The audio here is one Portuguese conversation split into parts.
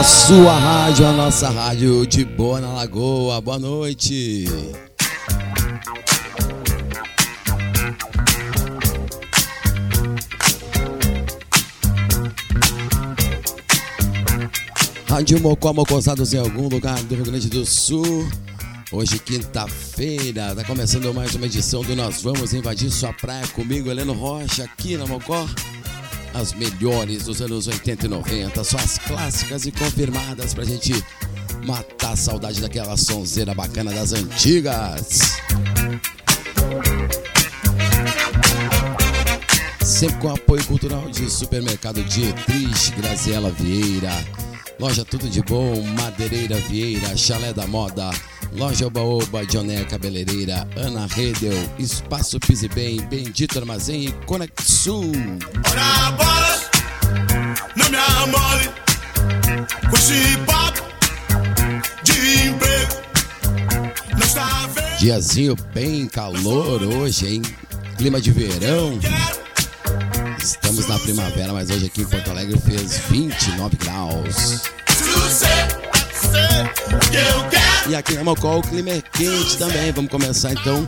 A sua rádio, a nossa rádio de boa na Lagoa. Boa noite. Rádio Mocó, mocosados em algum lugar do Rio Grande do Sul. Hoje, quinta-feira, tá começando mais uma edição do Nós Vamos Invadir Sua Praia comigo, Heleno Rocha, aqui na Mocó. As melhores dos anos 80 e 90, só as clássicas e confirmadas pra gente matar a saudade daquela sonzeira bacana das antigas. Sempre com apoio cultural de Supermercado Dietrich, Graziela Vieira, Loja Tudo de Bom, Madeireira Vieira, Chalé da Moda, Loja Oba Oba, Joné Cabeleireira, Ana Redel, Espaço Pise Bem, Bendito Armazém e Conexul. Ora não me amole com esse papo de emprego. Não está vendo? Diazinho bem calor hoje, hein? Clima de verão. Estamos na primavera, mas hoje aqui em Porto Alegre fez 29 graus. Eu quero. E aqui na Mocó o clima é quente também. Vamos começar então,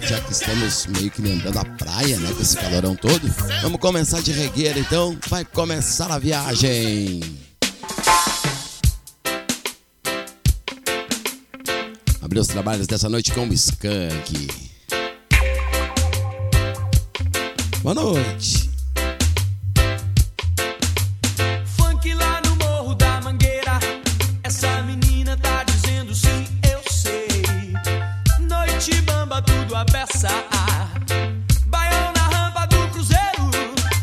já que estamos meio que lembrando a praia, né? Com esse calorão todo. Vamos começar de regueira então. Vai começar a viagem. Abrir os trabalhos dessa noite com o Skank. Boa noite. Bamba, tudo a beça. Baião na rampa do cruzeiro.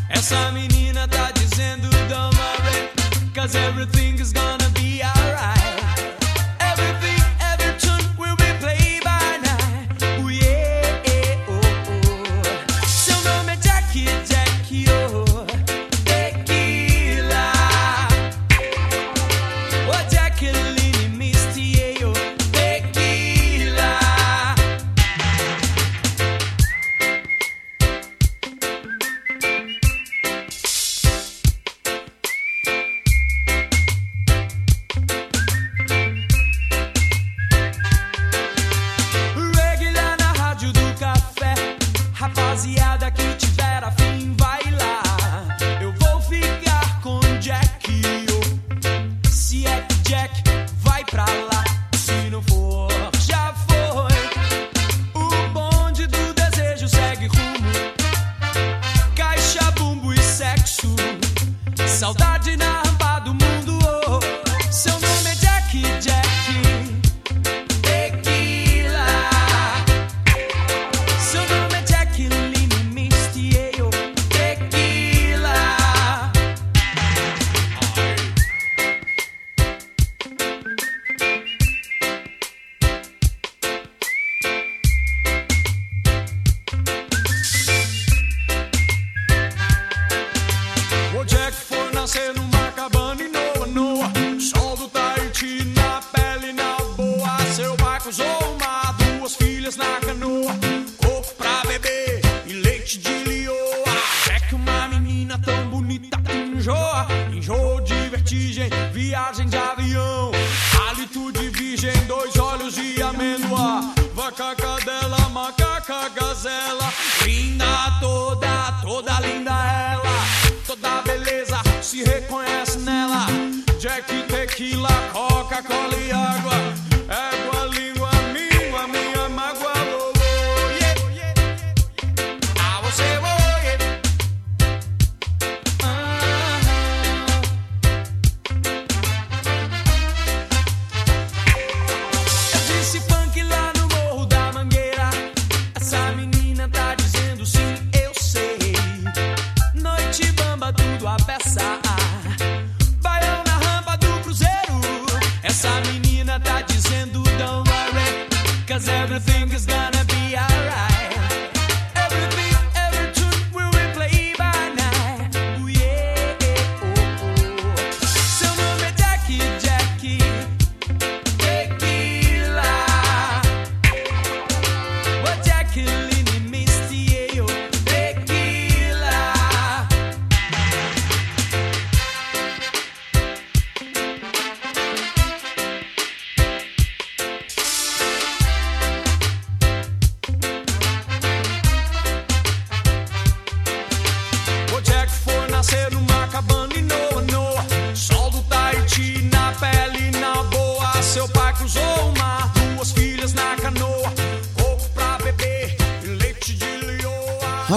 Essa menina tá dizendo don't worry. Cause everything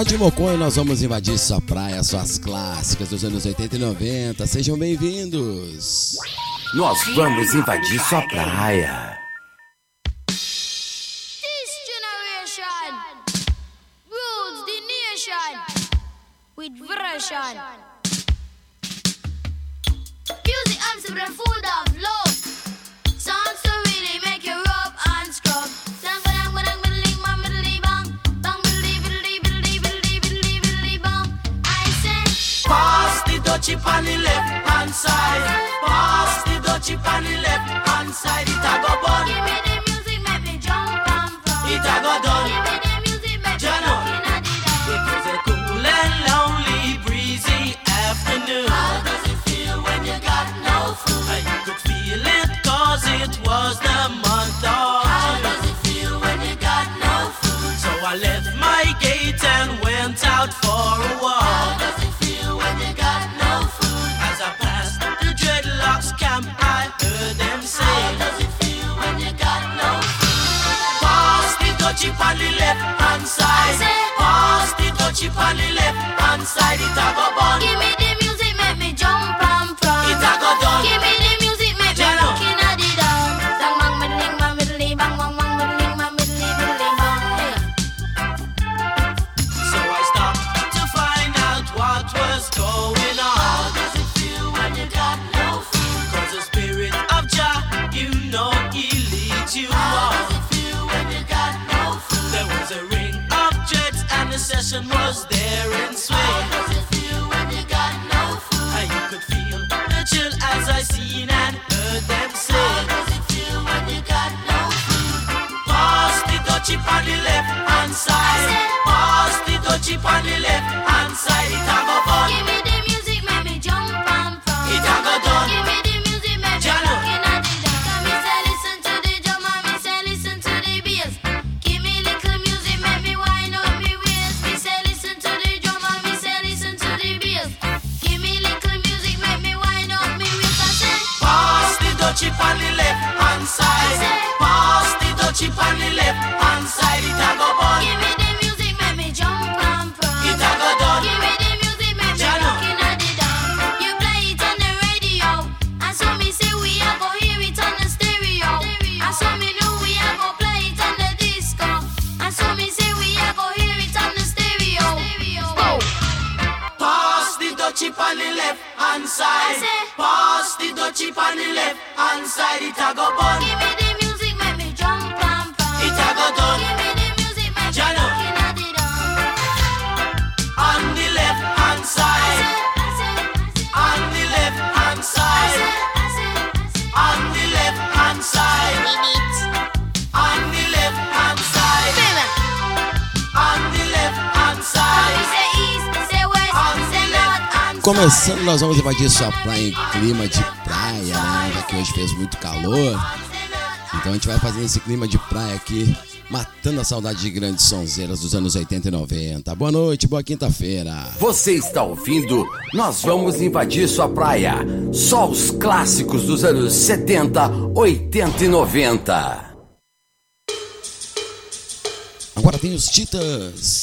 De Mocó e nós vamos invadir sua praia, suas clássicas dos anos 80 e 90. Sejam bem-vindos. Nós vamos invadir sua praia. she on the left nós vamos invadir sua praia em clima de praia, né? Já que hoje fez muito calor. Então a gente vai fazer esse clima de praia aqui, matando a saudade de grandes sonzeiras dos anos 80 e 90. Boa noite, boa quinta-feira. Você está ouvindo? Nós vamos invadir sua praia. Só os clássicos dos anos 70, 80 e 90. Agora tem os Titãs.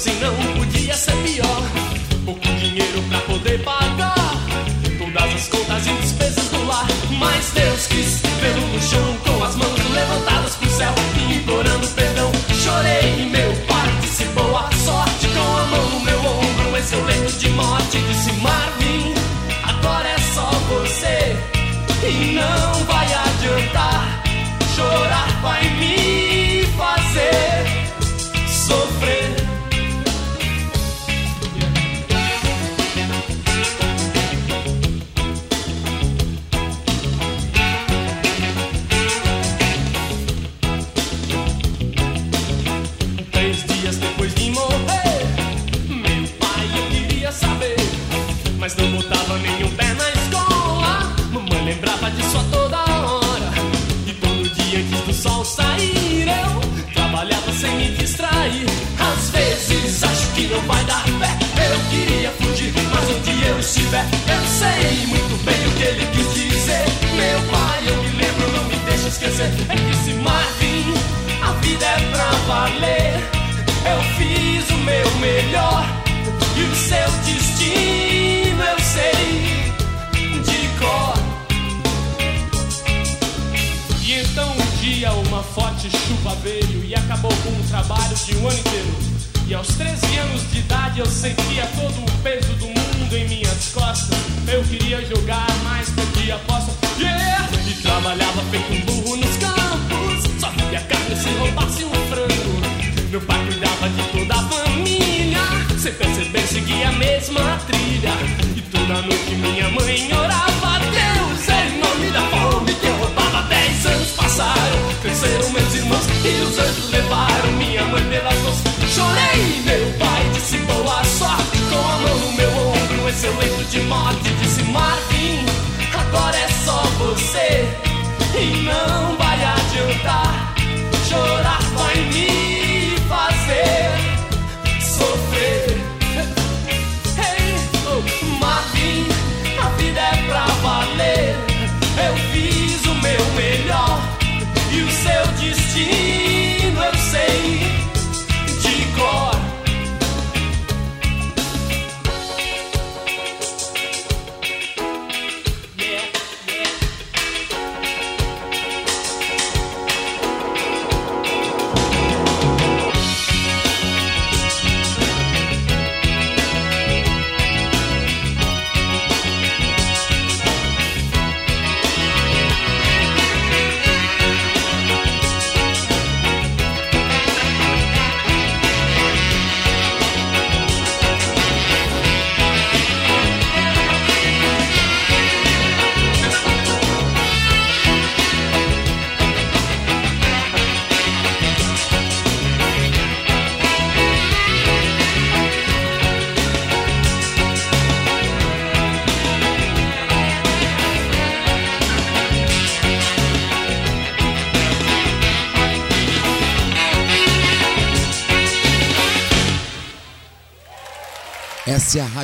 se não podia ser pior. Pouco dinheiro pra poder pagar todas as contas e despesas do lar, mas Deus.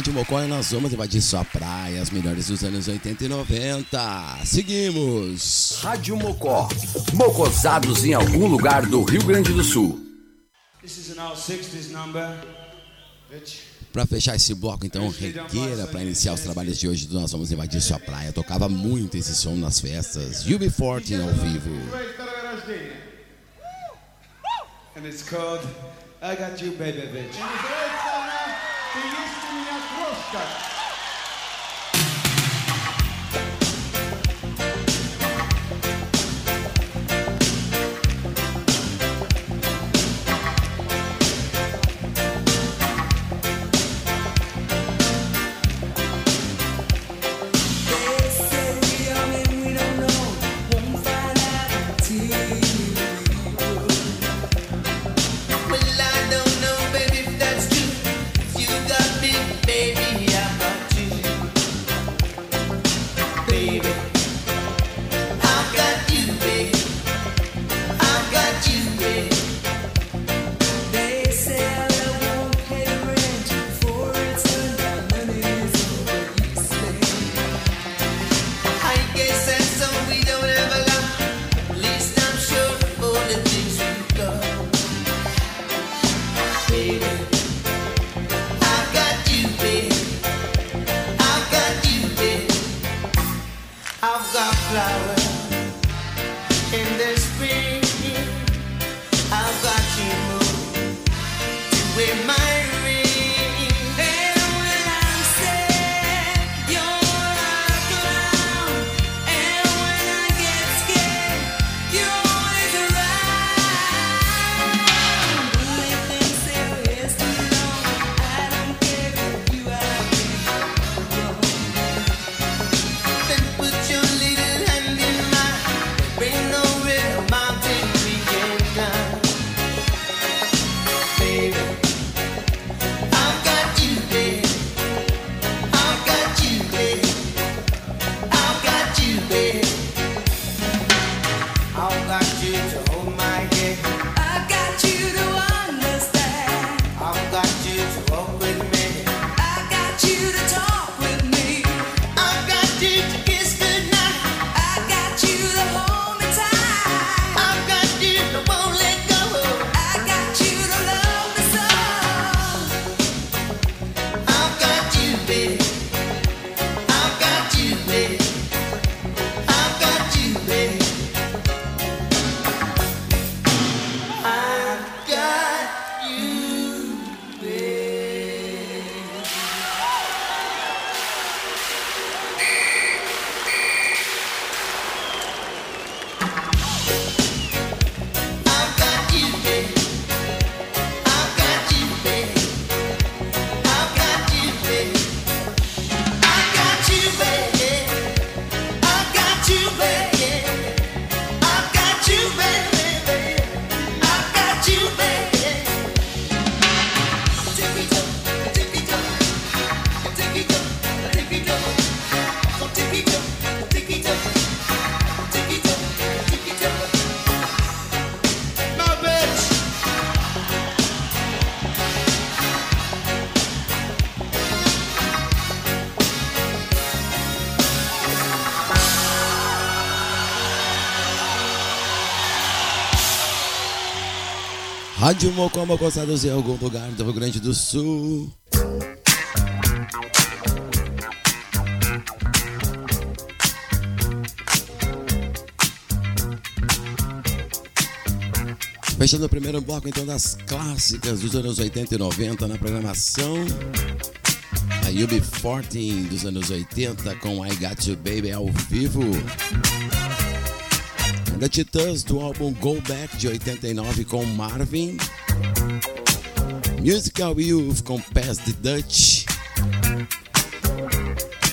Rádio Mocó e nós vamos invadir sua praia, as melhores dos anos 80 e 90. Seguimos! Rádio Mocó, mocosados em algum lugar do Rio Grande do Sul. Para fechar esse bloco, então, regueira para iniciar os trabalhos de hoje do Nós Vamos Invadir Sua Praia. Tocava muito esse som nas festas. UB40 ao vivo. And it's called I Got You Baby Bitch. Oscar. Rádio Mocoma Costados em algum lugar do Rio Grande do Sul. Fechando o primeiro bloco então das clássicas dos anos 80 e 90 na programação. A UB40 dos anos 80 com I Got You Baby ao vivo. The Titãs do álbum Go Back de 89 com Marvin. Musical Youth com Pass the Dutch.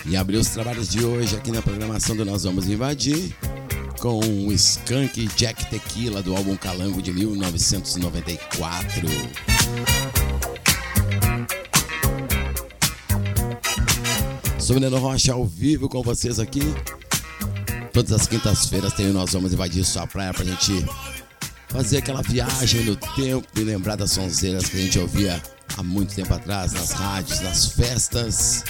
E abriu os trabalhos de hoje aqui na programação do Nós Vamos Invadir com o Skunk Jack Tequila do álbum Calango de 1994. Sou Neno Rocha ao vivo com vocês aqui. Todas as quintas-feiras tem Nós Vamos Invadir Sua Praia pra gente fazer aquela viagem no tempo e lembrar das sonzeiras que a gente ouvia há muito tempo atrás nas rádios, nas festas.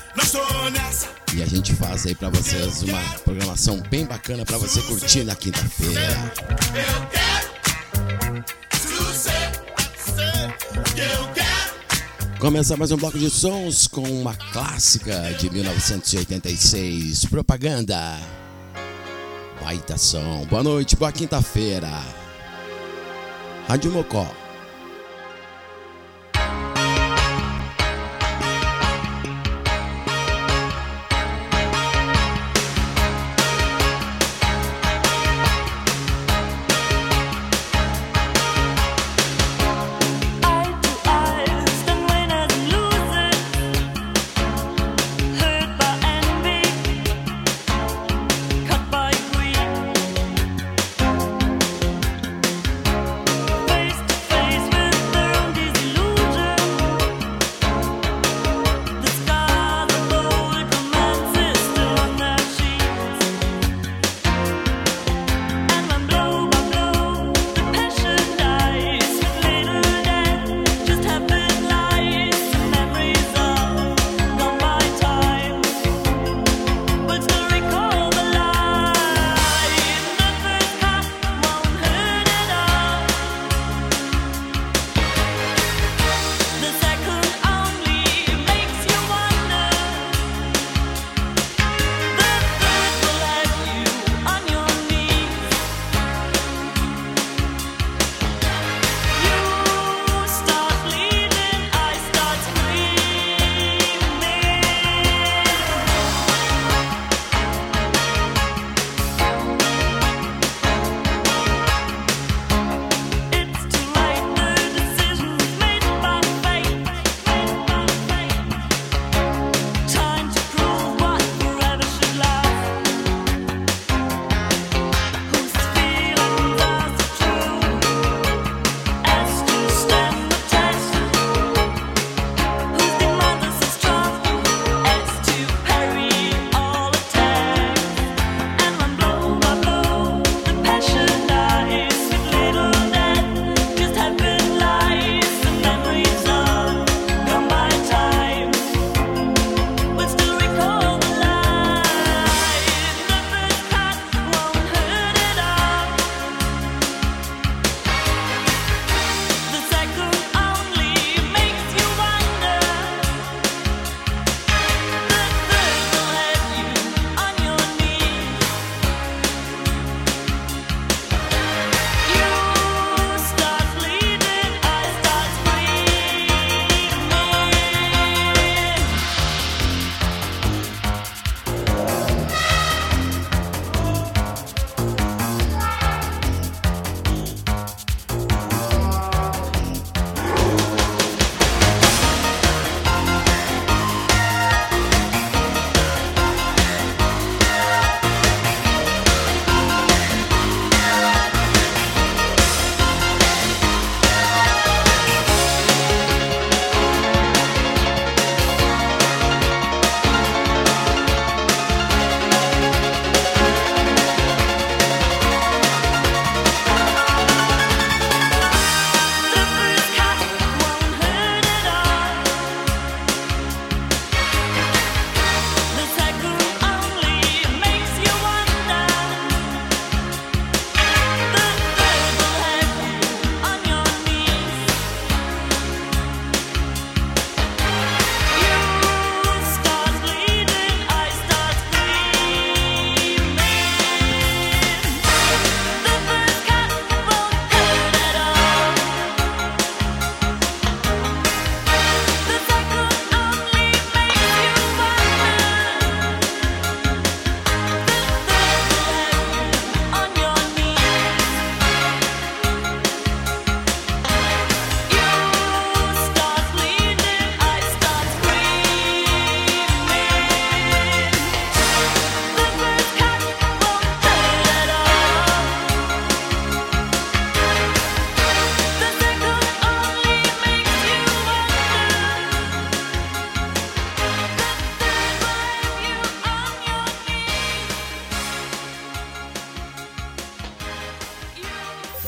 E a gente faz aí pra vocês uma programação bem bacana pra você curtir na quinta-feira. Começa mais um bloco de sons com uma clássica de 1986, Propaganda. Baita som. Boa noite, boa quinta-feira. Rádio Mocó.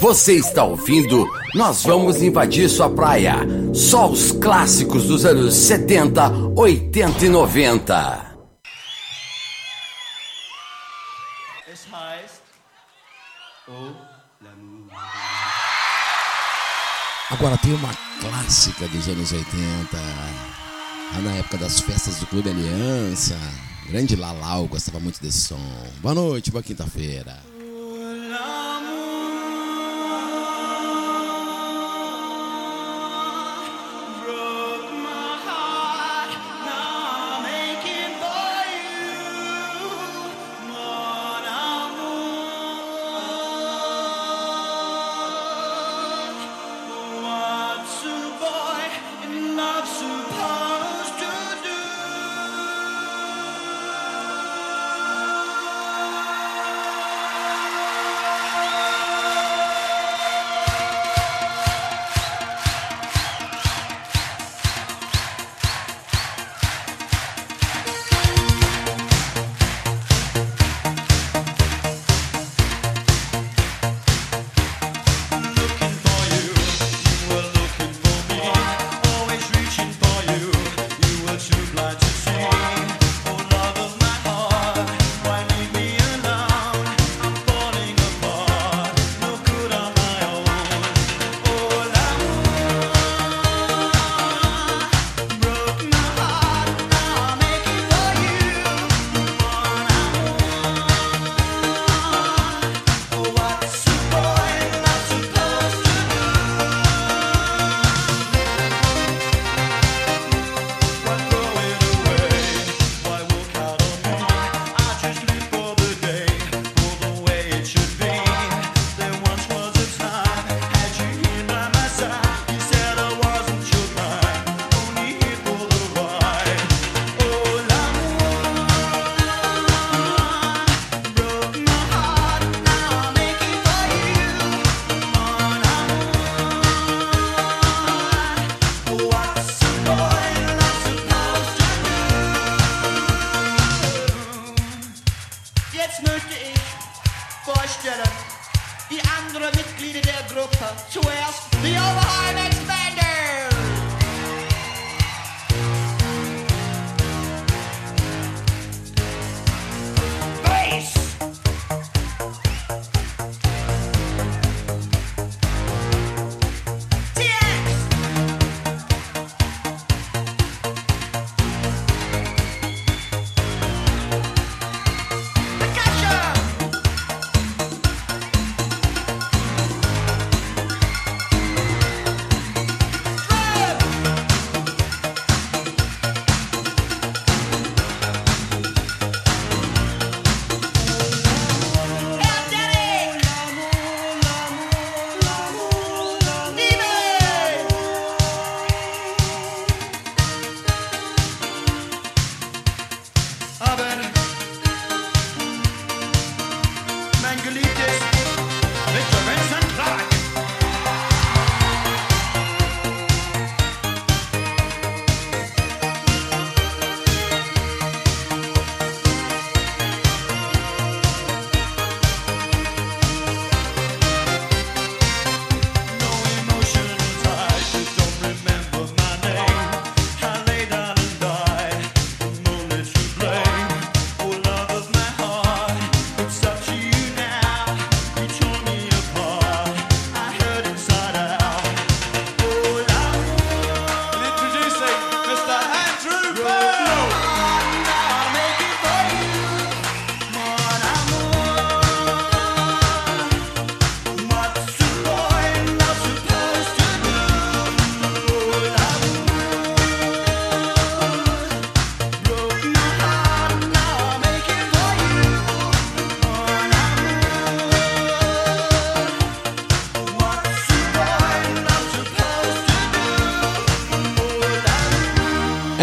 Você está ouvindo? Nós vamos invadir sua praia. Só os clássicos dos anos 70, 80 e 90. Agora tem uma clássica dos anos 80, ah, na época das festas do Clube Aliança. Grande Lalau gostava muito desse som. Boa noite, boa quinta-feira.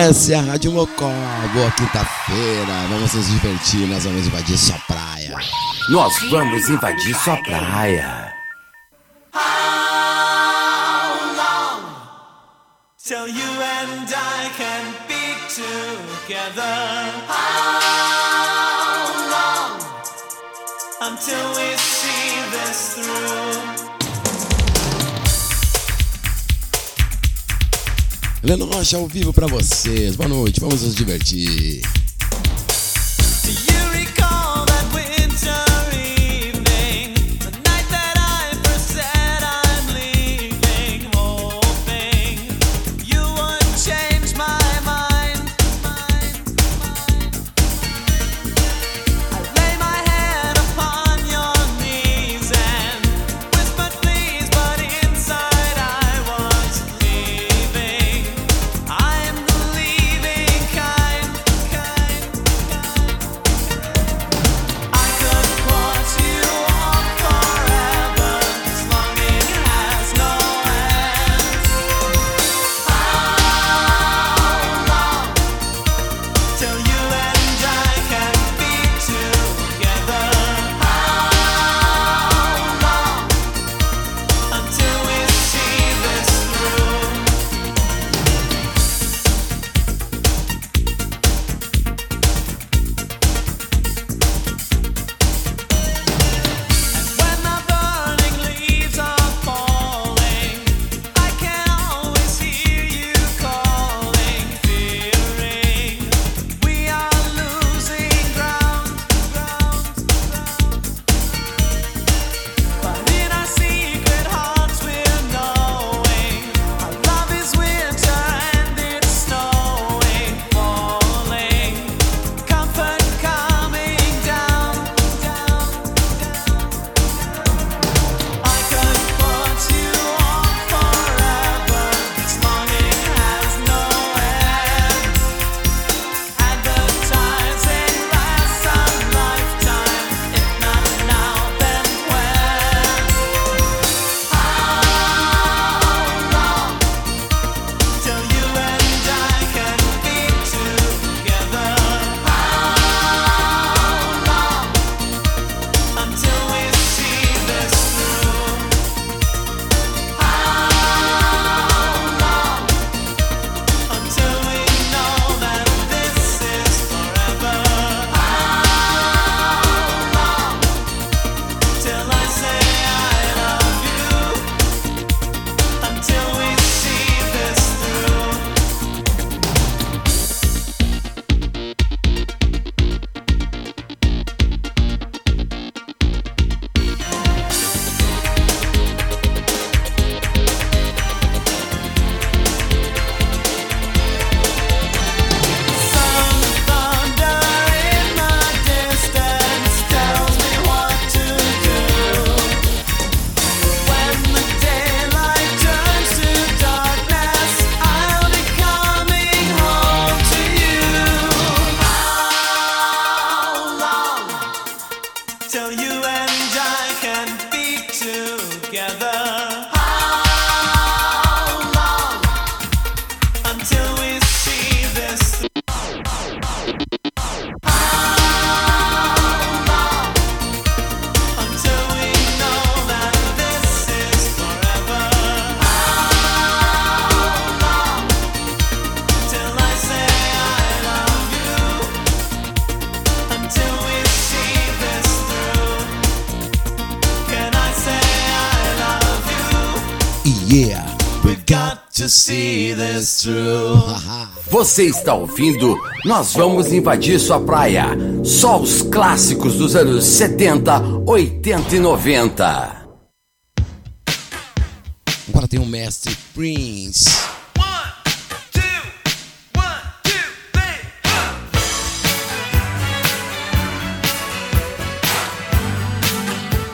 Essa é a Rádio Mocó. Boa quinta-feira. Vamos nos divertir, nós vamos invadir sua praia. Nós vamos invadir sua praia. How long till you and I can be together? How long until we see this through? Leno Rocha ao vivo para vocês. Boa noite, vamos nos divertir. você está ouvindo, nós vamos invadir sua praia. Só os clássicos dos anos 70, 80 e 90. Agora tem o mestre Prince.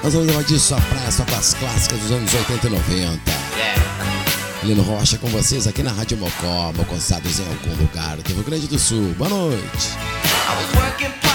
Nós vamos invadir sua praia só com as clássicas dos anos 80 e 90. Lino Rocha com vocês aqui na Rádio Mocó, Mocosados em algum lugar do Rio Grande do Sul. Boa noite.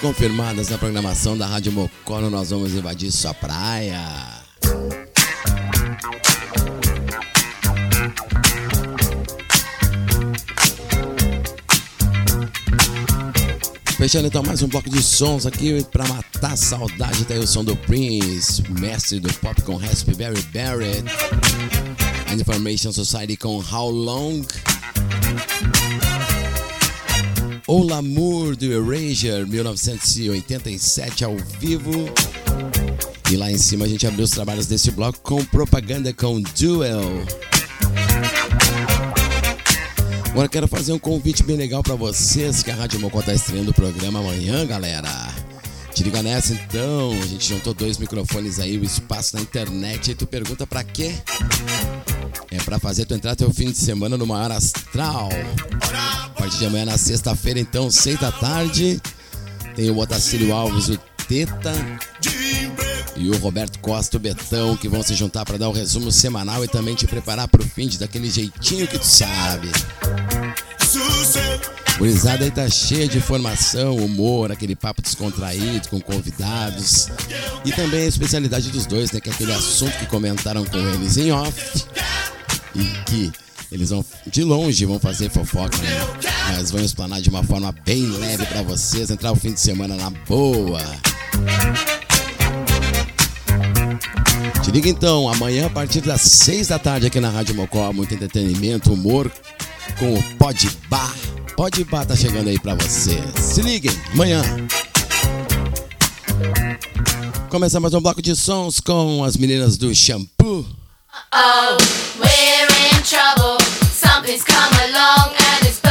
Confirmadas na programação da Rádio Mocó. Nós vamos invadir sua praia. Fechando então mais um bloco de sons aqui pra matar a saudade. Tá aí o som do Prince, mestre do pop com Raspberry Barrett. Information Society com How Long. O Lamour do Erasure, 1987 ao vivo. E lá em cima a gente abriu os trabalhos desse bloco com propaganda com Duel. Agora quero fazer um convite bem legal para vocês que a Rádio Mocó tá estreando o programa amanhã, galera. Te liga nessa então, a gente juntou dois microfones aí, o espaço na internet, e tu pergunta pra quê? É pra fazer tu entrar teu fim de semana no maior astral. A partir de amanhã na sexta-feira, então, seis da tarde, tem o Otacílio Alves, o Teta e o Roberto Costa, o Betão, que vão se juntar para dar o resumo semanal e também te preparar pro fim de daquele jeitinho que tu sabe. Gurizada aí tá cheia de informação, humor, aquele papo descontraído com convidados. E também a especialidade dos dois, né? Que é aquele assunto que comentaram com eles em off. E que eles vão, de longe, vão fazer fofoca, né? Mas vão explanar de uma forma bem leve pra vocês, entrar o fim de semana na boa. Te liga então, amanhã a partir das 6 da tarde aqui na Rádio Mocó, muito entretenimento, humor com o Pod Bar. Pod Bar tá chegando aí pra você. Se liguem, amanhã. Começa mais um bloco de sons com as meninas do Shampoo. Oh, we're in trouble. Something's come along and it's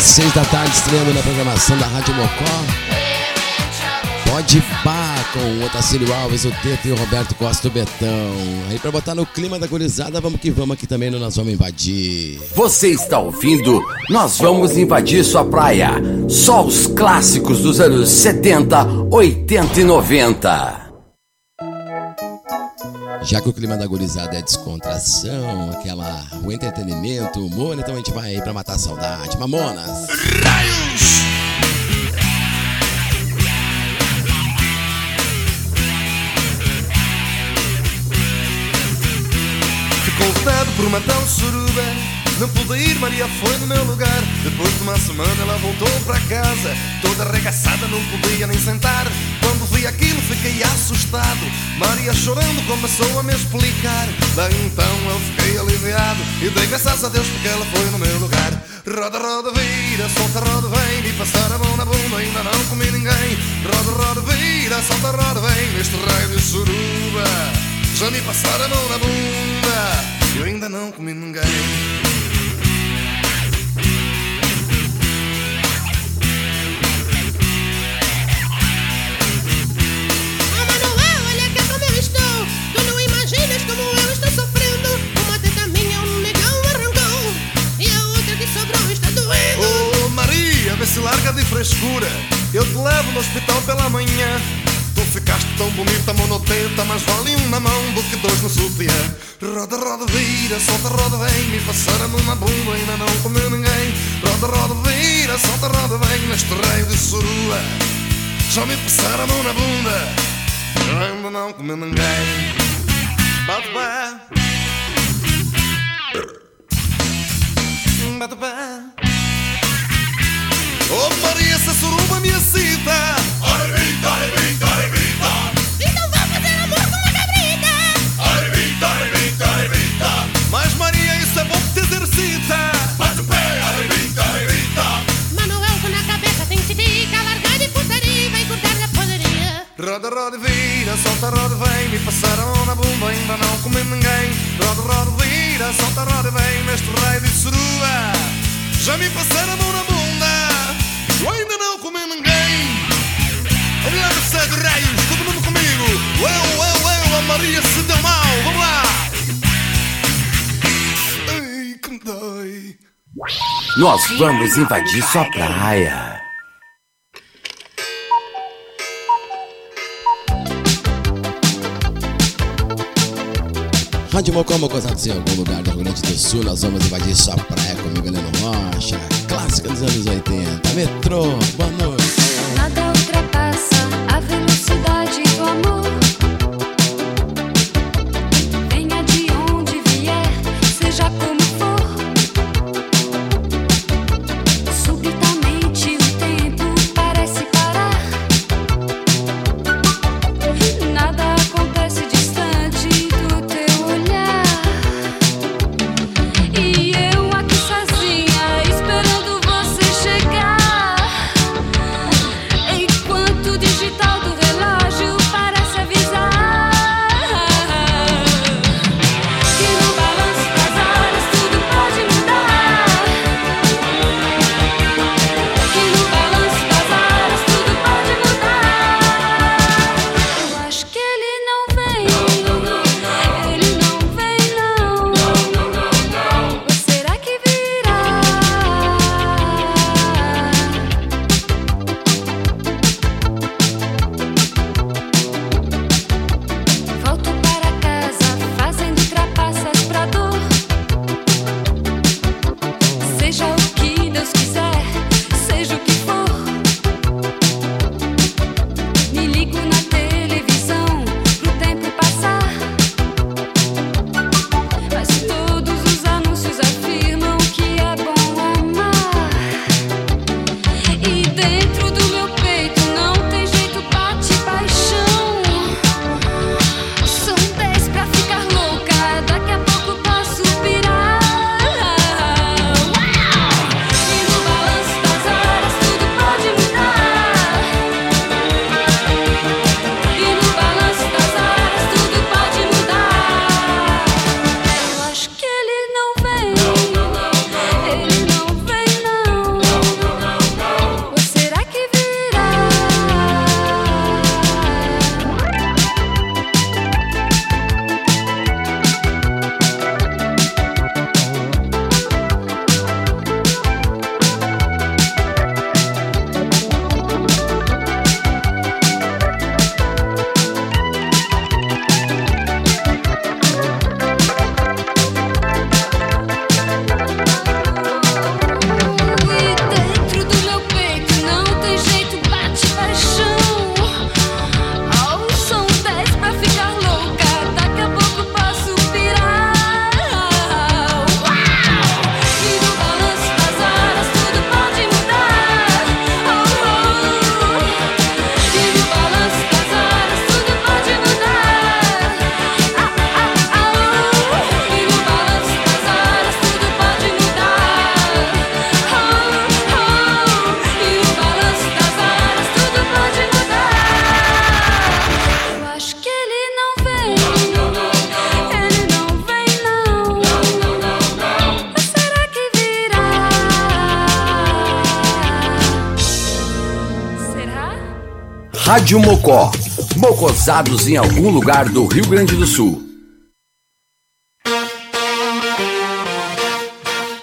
às seis da tarde, estreando na programação da Rádio Mocó. Pode pá com o Otacílio Alves, o Teto e o Roberto Costa o Betão. Aí pra botar no clima da gurizada, vamos que vamos aqui também no Nós Vamos Invadir. Você está ouvindo? Nós vamos invadir sua praia. Só os clássicos dos anos 70, 80 e 90. Já que o clima da gurizada é descontração, aquela, o entretenimento, o humor, então a gente vai aí pra matar a saudade. Mamonas! Ficou vetado por uma tal suruba Não pude ir, Maria foi no meu lugar Depois de uma semana ela voltou para casa Toda arregaçada, não podia nem sentar Quando vi aquilo fiquei assustado. Maria chorando começou a me explicar. Daí então eu fiquei aliviado E dei graças a Deus porque ela foi no meu lugar. Roda, roda, vira, solta, roda, vem. Me passar a mão na bunda, ainda não comi ninguém. Roda, roda, vira, solta, roda, vem. Neste raio de suruba já me passaram a mão na bunda. Eu ainda não comi ninguém vem Me passaram na bunda, ainda não comeu ninguém. Roda, roda, vira, solta, roda, vem Neste raio de surua. Já me passaram a mão na bunda ainda não comi ninguém. Bate pé. Bate pé. Oh Maria, essa suruba me excita. Arrebita, arrebita, arrebita Roda, vira, solta, roda, vem Me passaram na bunda, ainda não comi ninguém. Roda, roda, vira, solta, roda, vem Neste raio de surua Já me passaram a mão na bunda Eu ainda não comi ninguém. Obrigado, Sede Raios, todo mundo comigo. Eu, eu, eu, a Maria se deu mal. Vamos lá. Ai, que me dói. Nós vamos invadir sua praia. Rádio Mocó, Mocosados em algum lugar do Rio Grande do Sul. Nós vamos invadir sua praia comigo, Heleno Rocha. Clássica dos anos 80. Metrô, boa noite. Rádio Mocó. Mocosados em algum lugar do Rio Grande do Sul.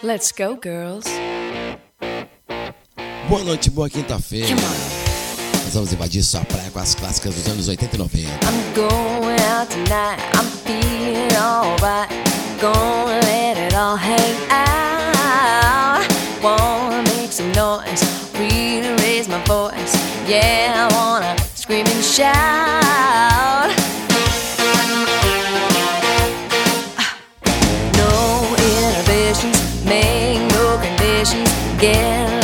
Let's go, girls. Boa noite, boa quinta-feira. Nós vamos invadir sua praia com as clássicas dos anos 80 e 90. I'm going out tonight. I'm feeling alright. Gonna let it all hang out. Wanna make some noise. Really raise my voice. Yeah, I wanna scream and shout. Ah. No inhibitions, make no conditions. Get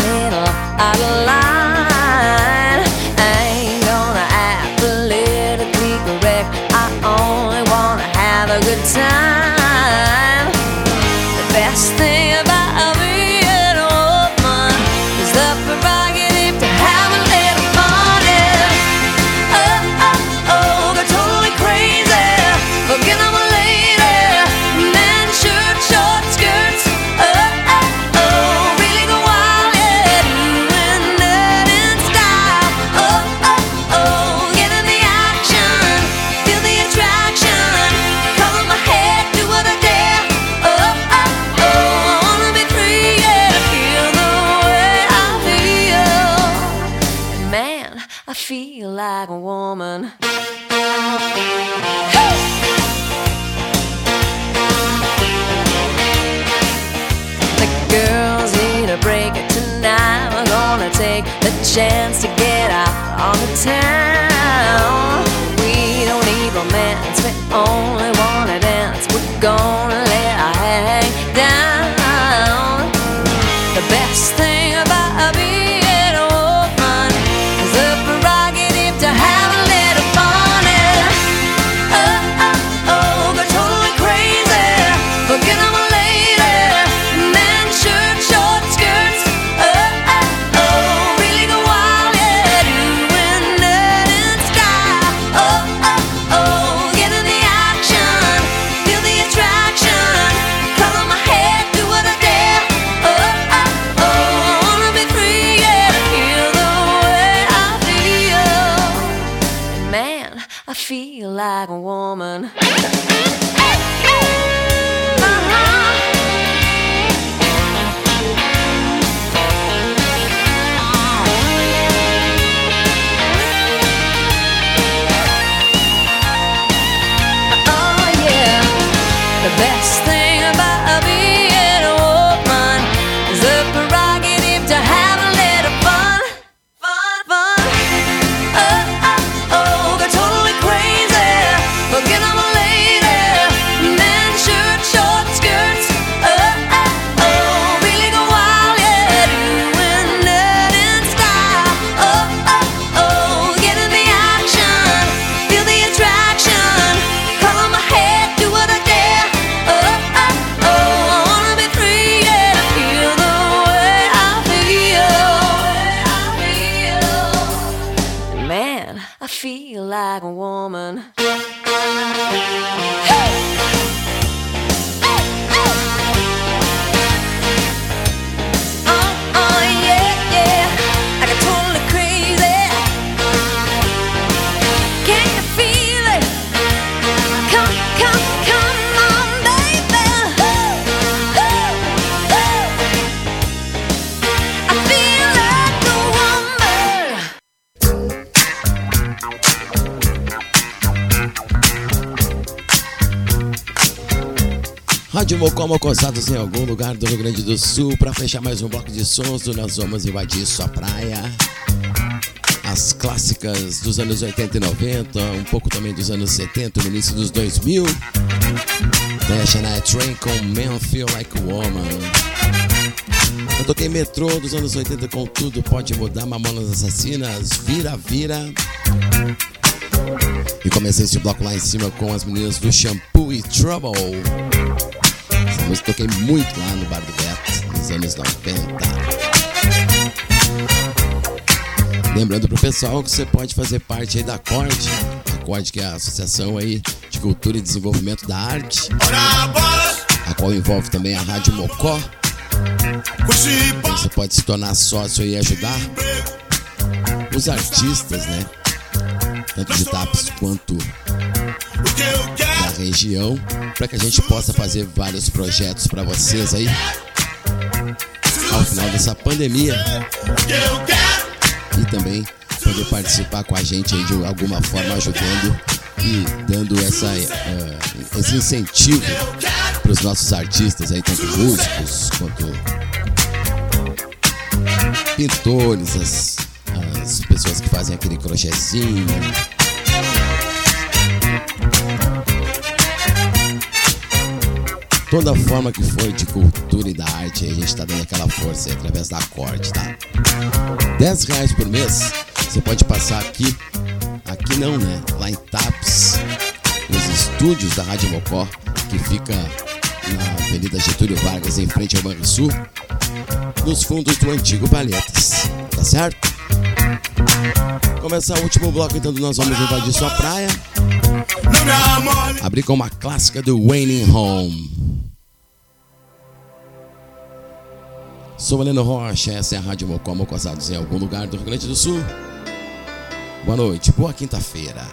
dance, we only Rádio Mocó Mocosados em algum lugar do Rio Grande do Sul. Para fechar mais um bloco de sons, nós vamos invadir sua praia. As clássicas dos anos 80 e 90, um pouco também dos anos 70, no início dos 2000. Tem a Shania Train com Man Feel Like Woman. Eu toquei metrô dos anos 80 com tudo, pode mudar, Mamonas Assassinas, vira, vira. E comecei esse bloco lá em cima com as meninas do Shampoo e Trouble. Mas toquei muito lá no Bar do Beto, nos anos 90. Lembrando pro pessoal que você pode fazer parte aí da Corte, a Corte que é a Associação aí de Cultura e Desenvolvimento da Arte, a qual envolve também a Rádio Mocó. Você pode se tornar sócio e ajudar os artistas, né? Tanto de TAPS quanto da região para que a gente possa fazer vários projetos para vocês aí ao final dessa pandemia e também poder participar com a gente aí de alguma forma ajudando e dando essa, uh, esse incentivo para os nossos artistas aí, tanto músicos quanto pintores, as, as pessoas que fazem aquele crochêzinho. toda forma que for de cultura e da arte, a gente está dando aquela força aí através da corte, tá? 10 reais por mês, você pode passar aqui, aqui não, né? Lá em Taps, nos estúdios da Rádio Mocó, que fica na Avenida Getúlio Vargas, em frente ao Banrisul, nos fundos do antigo Palhetas, tá certo? Começar o último bloco, então nós vamos invadir sua praia. Abrir com uma clássica do Wayne Home. Sou Heleno Rocha, essa é a Rádio Mocó, Mocosados em algum lugar do Rio Grande do Sul. Boa noite, boa quinta-feira.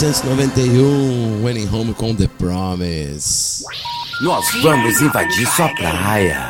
1991, Winning Home com The Promise. Nós vamos invadir sua praia.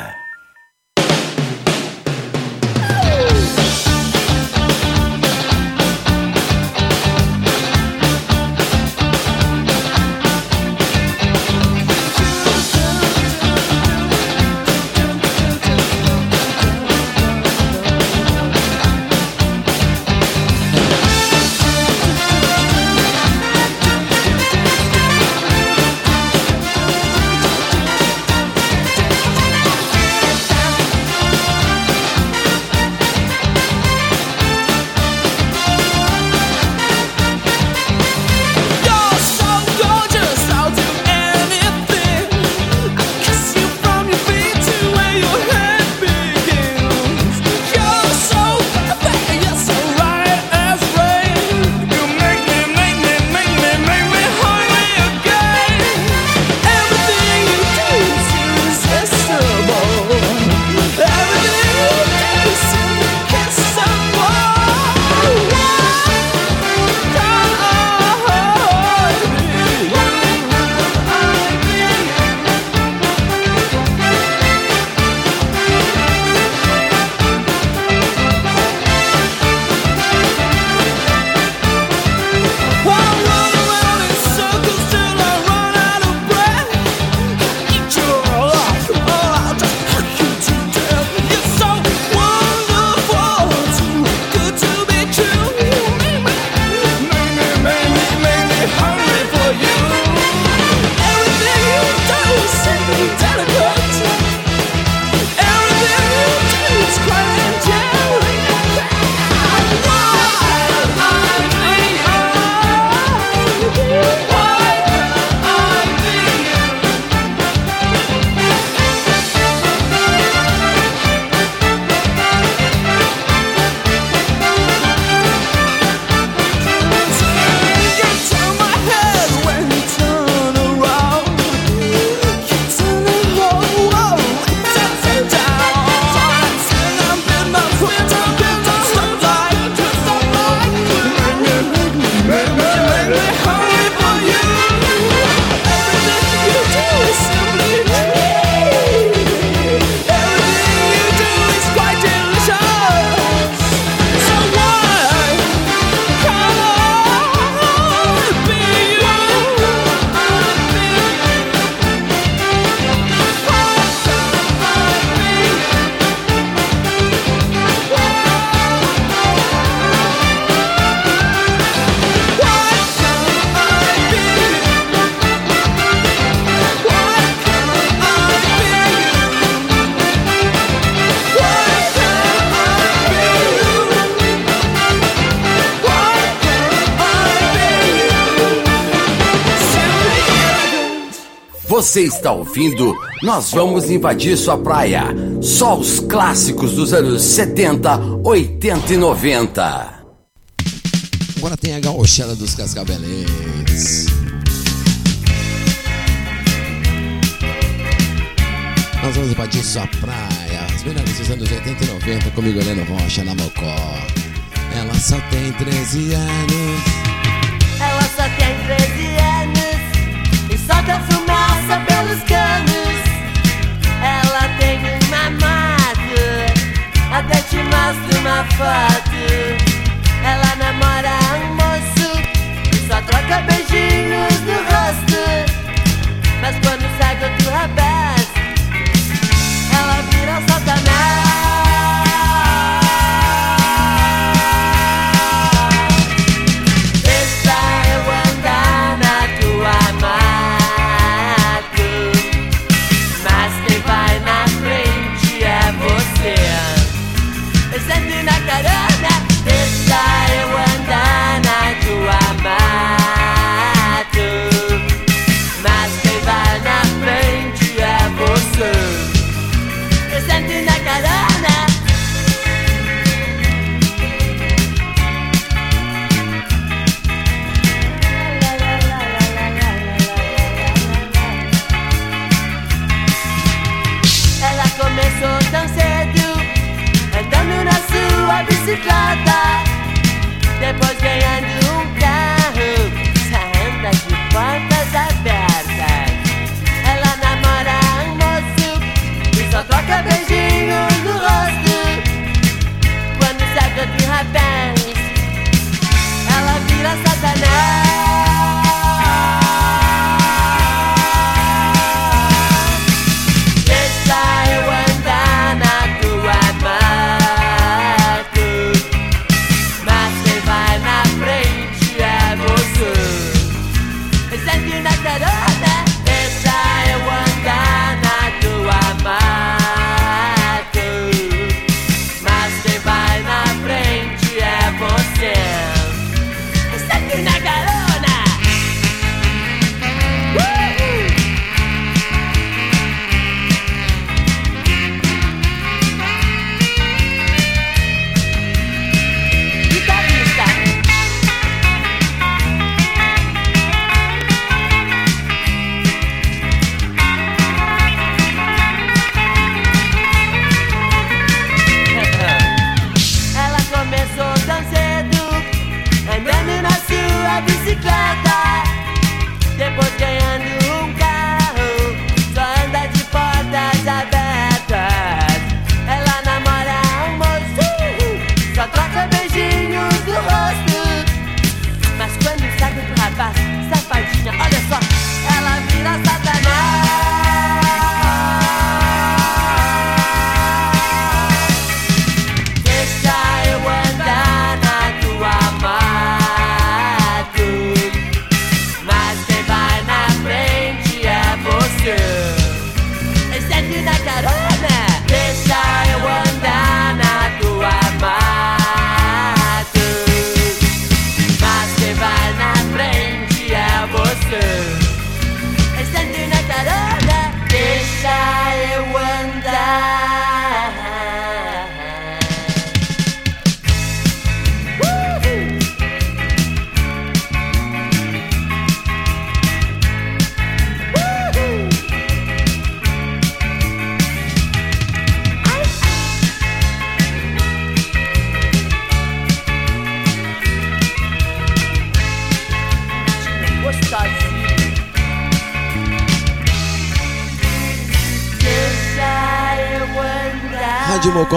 Você está ouvindo Nós Vamos Invadir Sua Praia. Só os clássicos dos anos 70, 80 e 90. Agora tem a gauchada dos cascabelenses. Nós vamos invadir sua praia. As melhores dos anos 80 e 90 comigo, Heleno Rocha, na Mocó. Ela só tem 13 anos. Ela só tem 13 anos e solta fumaça Ela tem uma moto, até te mostro uma foto. Ela namora um moço e só troca beijinhos no rosto. Mas quando sai outro rapaz, ela vira Satanás.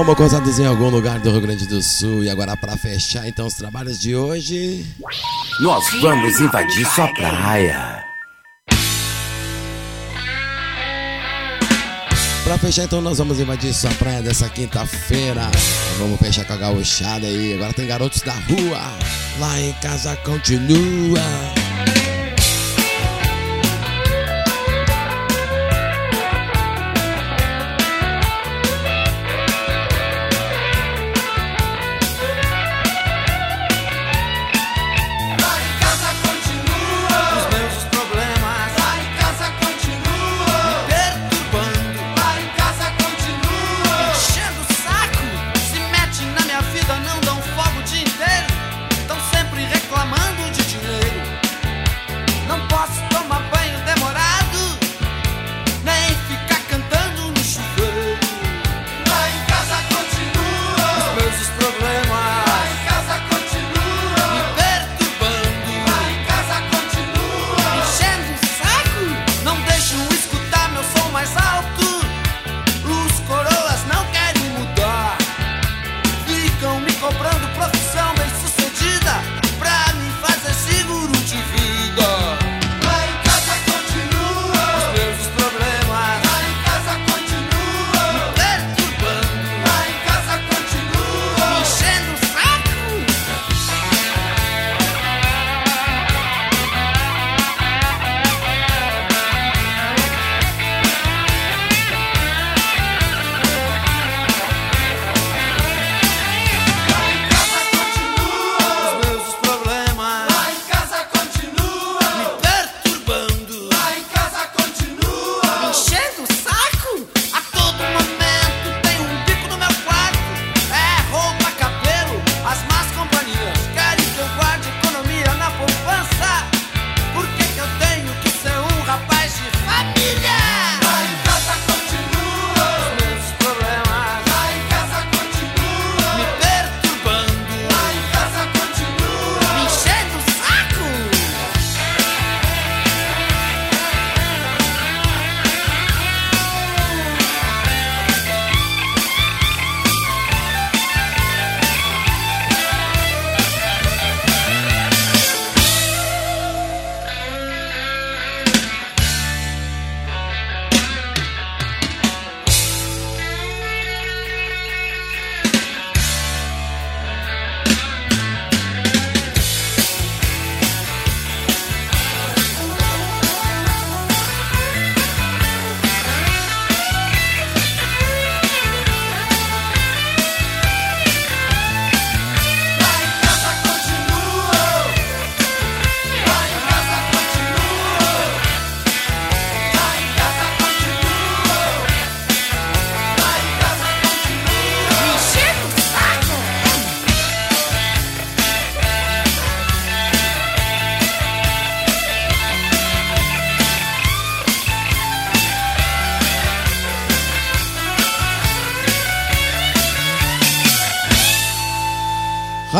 Mocó, Mocosados em algum lugar do Rio Grande do Sul. E agora, para fechar então os trabalhos de hoje. Nós vamos invadir sua praia. Pra fechar, então, nós vamos invadir sua praia dessa quinta-feira. Vamos fechar com a gauchada aí. Agora tem garotos da rua. Lá em casa continua.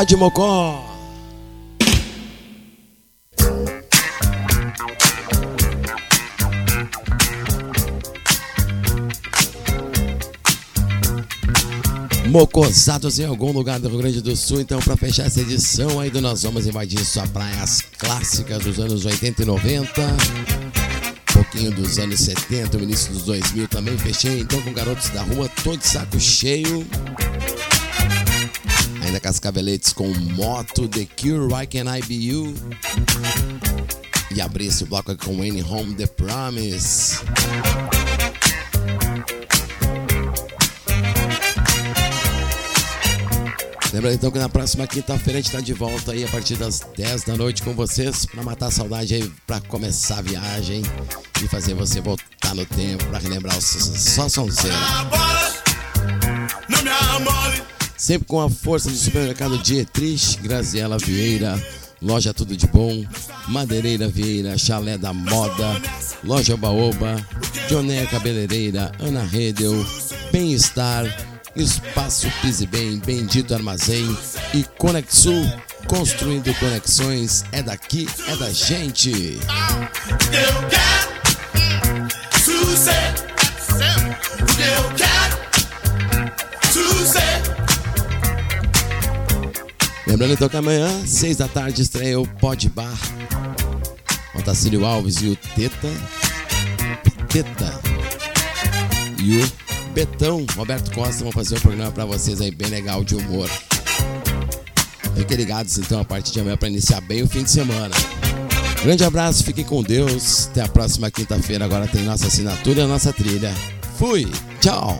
Rádio Mocó. Mocosados em algum lugar do Rio Grande do Sul. Então, para fechar essa edição aí do Nós Vamos Invadir Sua Praia, as clássicas dos anos 80 e 90. Um pouquinho dos anos 70, o início dos 2000 também. Fechei então com Garotos da Rua, todo de saco cheio. Ainda Cascaveletes com Moto, The Cure, Why Can I Be You? E abri esse bloco aqui com Wayne Home, The Promise. Lembrando então que na próxima quinta-feira a gente está de volta aí a partir das 10 da noite com vocês para matar a saudade aí, para começar a viagem e fazer você voltar no tempo para relembrar o só sonzeira. Sempre com a força do supermercado Dietrich, Graziela Vieira, Loja Tudo de Bom, Madeireira Vieira, Chalé da Moda, Loja Baoba, Joné Cabeleireira, Ana Redel, Bem-Estar, Espaço Pise Bem, Bendito Armazém e Conexul, construindo conexões, é daqui, é da gente. Lembrando então que amanhã, seis da tarde, estreia o Pod Bar. Otacílio Alves e o Teta. Teta. E o Betão, Roberto Costa, vão fazer um programa pra vocês aí bem legal de humor. Fiquem ligados então a partir de amanhã para iniciar bem o fim de semana. Grande abraço, fiquem com Deus. Até a próxima quinta-feira. Agora tem nossa assinatura e nossa trilha. Fui, tchau.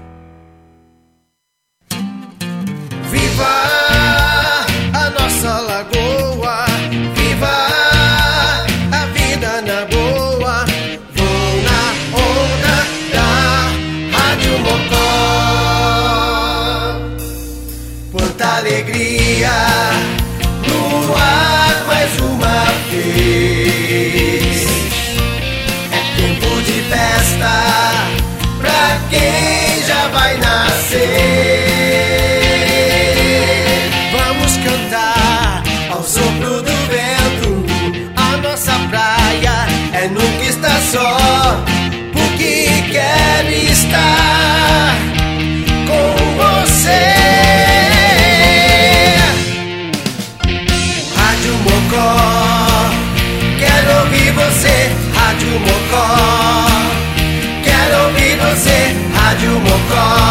far